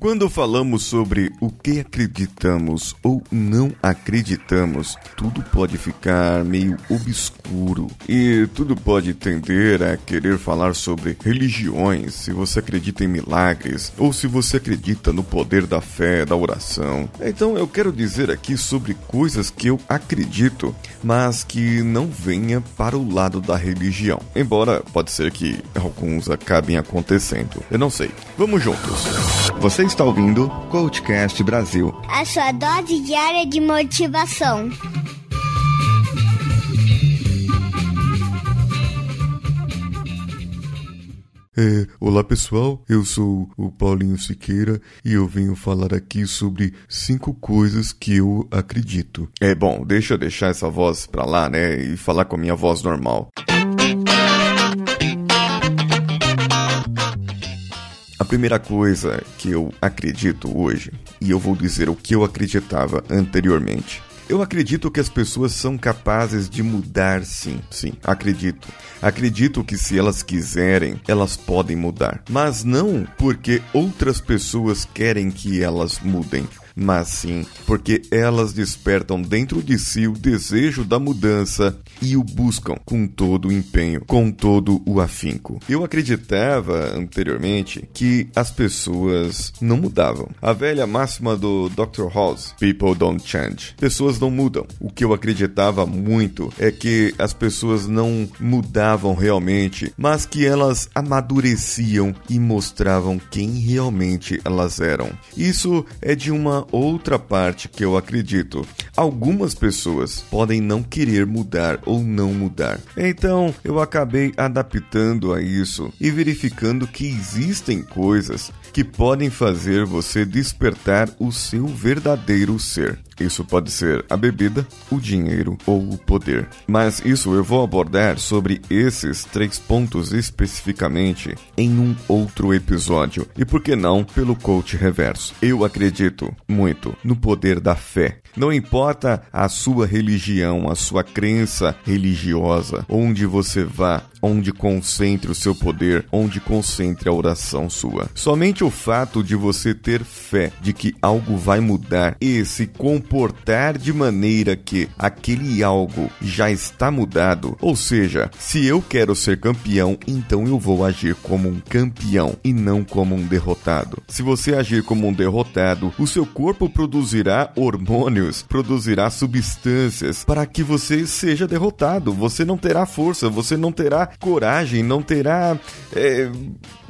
Quando falamos sobre o que acreditamos ou não acreditamos, tudo pode ficar meio obscuro e tudo pode tender a querer falar sobre religiões, se você acredita em milagres ou se você acredita no poder da fé, da oração. Então eu quero dizer aqui sobre coisas que eu acredito, mas que não venha para o lado da religião. Embora pode ser que alguns acabem acontecendo. Eu não sei. Vamos juntos. Você está ouvindo Coachcast Brasil. A sua dose diária de motivação. É, olá pessoal, eu sou o Paulinho Siqueira e eu venho falar aqui sobre cinco coisas que eu acredito. É bom, deixa eu deixar essa voz pra lá, né, e falar com a minha voz normal. A primeira coisa que eu acredito hoje, e eu vou dizer o que eu acreditava anteriormente. Eu acredito que as pessoas são capazes de mudar, sim, sim, acredito. Acredito que se elas quiserem, elas podem mudar. Mas não porque outras pessoas querem que elas mudem mas sim porque elas despertam dentro de si o desejo da mudança e o buscam com todo o empenho, com todo o afinco. Eu acreditava anteriormente que as pessoas não mudavam. A velha máxima do Dr. House, people don't change. Pessoas não mudam. O que eu acreditava muito é que as pessoas não mudavam realmente, mas que elas amadureciam e mostravam quem realmente elas eram. Isso é de uma outra parte que eu acredito. Algumas pessoas podem não querer mudar ou não mudar. Então eu acabei adaptando a isso e verificando que existem coisas que podem fazer você despertar o seu verdadeiro ser. Isso pode ser a bebida, o dinheiro ou o poder. Mas isso eu vou abordar sobre esses três pontos especificamente em um outro episódio. E por que não pelo coach reverso? Eu acredito muito no poder da fé. Não importa a sua religião, a sua crença religiosa, onde você vá, onde concentre o seu poder, onde concentre a oração sua. Somente o fato de você ter fé de que algo vai mudar e se comportar de maneira que aquele algo já está mudado, ou seja, se eu quero ser campeão, então eu vou agir como um campeão e não como um derrotado. Se você agir como um derrotado, o seu corpo produzirá hormônios, produzirá substâncias para que você seja derrotado. Você não terá força, você não terá coragem, não terá. É,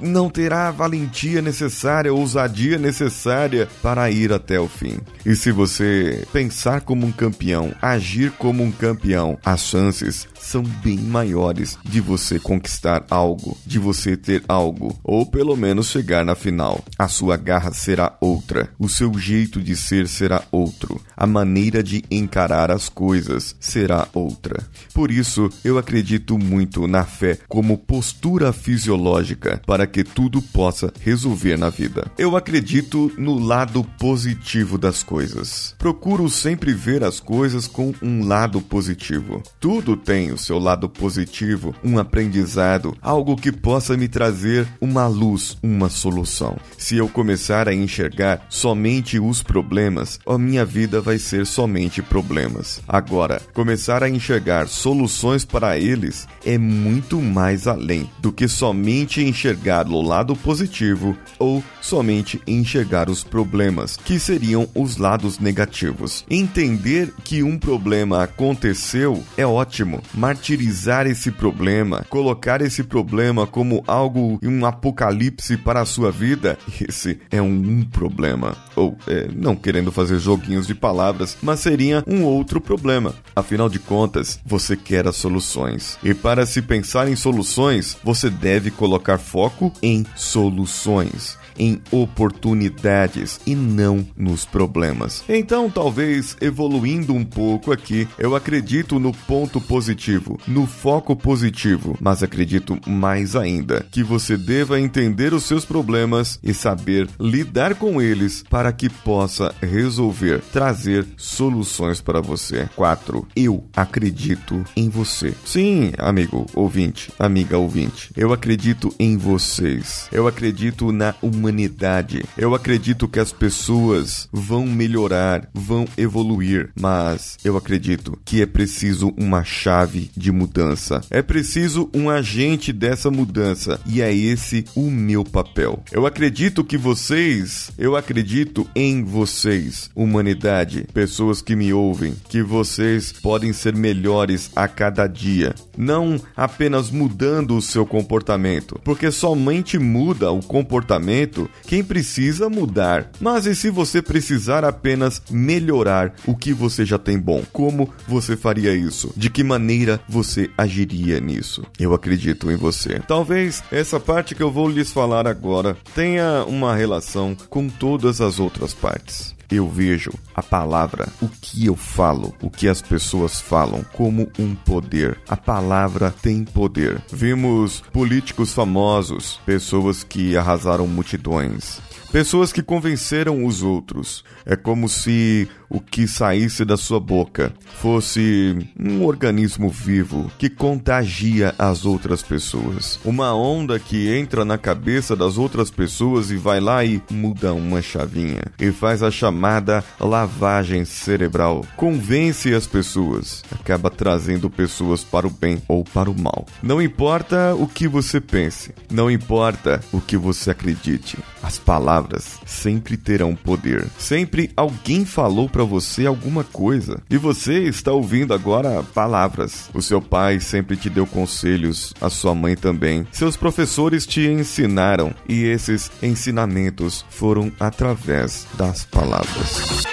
não terá a valentia necessária, ousadia necessária para ir até o fim. E se você pensar como um campeão, agir como um campeão, as chances são bem maiores de você conquistar algo, de você ter algo, ou pelo menos chegar na final. A sua garra será outra, o seu jeito de ser será outro, a maneira de encarar as coisas será outra. Por isso, eu acredito muito na como postura fisiológica para que tudo possa resolver na vida. Eu acredito no lado positivo das coisas. Procuro sempre ver as coisas com um lado positivo. Tudo tem o seu lado positivo, um aprendizado, algo que possa me trazer uma luz, uma solução. Se eu começar a enxergar somente os problemas, a minha vida vai ser somente problemas. Agora, começar a enxergar soluções para eles é muito mais além do que somente enxergar o lado positivo ou somente enxergar os problemas, que seriam os lados negativos. Entender que um problema aconteceu é ótimo. Martirizar esse problema, colocar esse problema como algo, um apocalipse para a sua vida, esse é um, um problema. Ou, é, não querendo fazer joguinhos de palavras, mas seria um outro problema. Afinal de contas, você quer as soluções. E para se pensar em soluções, você deve colocar foco em soluções em oportunidades e não nos problemas. Então, talvez evoluindo um pouco aqui, eu acredito no ponto positivo, no foco positivo, mas acredito mais ainda que você deva entender os seus problemas e saber lidar com eles para que possa resolver, trazer soluções para você. 4. Eu acredito em você. Sim, amigo ouvinte, amiga ouvinte, eu acredito em vocês. Eu acredito na humanidade. Eu acredito que as pessoas vão melhorar, vão evoluir, mas eu acredito que é preciso uma chave de mudança. É preciso um agente dessa mudança e é esse o meu papel. Eu acredito que vocês, eu acredito em vocês, humanidade, pessoas que me ouvem, que vocês podem ser melhores a cada dia, não apenas mudando o seu comportamento, porque somente muda o comportamento quem precisa mudar. Mas e se você precisar apenas melhorar o que você já tem bom? Como você faria isso? De que maneira você agiria nisso? Eu acredito em você. Talvez essa parte que eu vou lhes falar agora tenha uma relação com todas as outras partes eu vejo a palavra, o que eu falo, o que as pessoas falam, como um poder. A palavra tem poder. Vimos políticos famosos, pessoas que arrasaram multidões, pessoas que convenceram os outros. É como se o que saísse da sua boca fosse um organismo vivo que contagia as outras pessoas. Uma onda que entra na cabeça das outras pessoas e vai lá e muda uma chavinha e faz a chamada lavagem cerebral. Convence as pessoas, acaba trazendo pessoas para o bem ou para o mal. Não importa o que você pense, não importa o que você acredite, as palavras sempre terão poder. Sempre alguém falou para para você alguma coisa. E você está ouvindo agora palavras. O seu pai sempre te deu conselhos, a sua mãe também. Seus professores te ensinaram e esses ensinamentos foram através das palavras.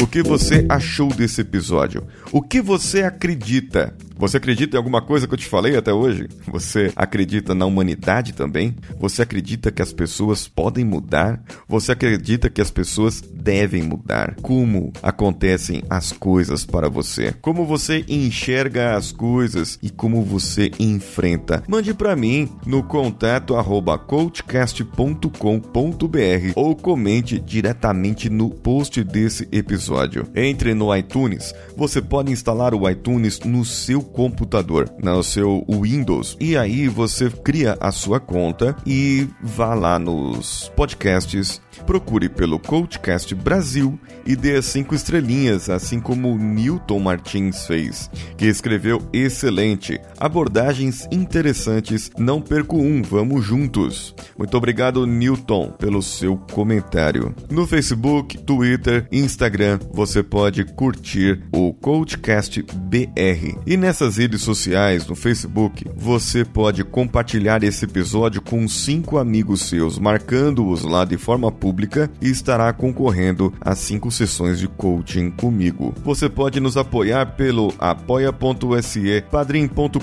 O que você achou desse episódio? O que você acredita? Você acredita em alguma coisa que eu te falei até hoje? Você acredita na humanidade também? Você acredita que as pessoas podem mudar? Você acredita que as pessoas devem mudar? Como acontecem as coisas para você? Como você enxerga as coisas e como você enfrenta? Mande para mim no contato arroba coachcast.com.br ou comente diretamente no post desse episódio. Entre no iTunes, você pode instalar o iTunes no seu computador, no seu Windows. E aí você cria a sua conta e vá lá nos podcasts, procure pelo Coachcast Brasil e dê as cinco estrelinhas, assim como o Newton Martins fez, que escreveu excelente, abordagens interessantes, não perco um, vamos juntos. Muito obrigado, Newton, pelo seu comentário. No Facebook, Twitter, Instagram, você pode curtir o Coachcast BR. E nessa nessas redes sociais, no Facebook, você pode compartilhar esse episódio com cinco amigos seus, marcando-os lá de forma pública e estará concorrendo a cinco sessões de coaching comigo. Você pode nos apoiar pelo apoia.se, padrim.com.br,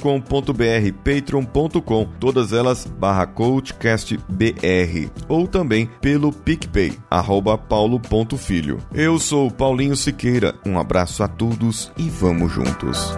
patreon.com, todas elas barra coachcastbr, ou também pelo PicPay, arroba paulo.filho. Eu sou Paulinho Siqueira, um abraço a todos e vamos juntos.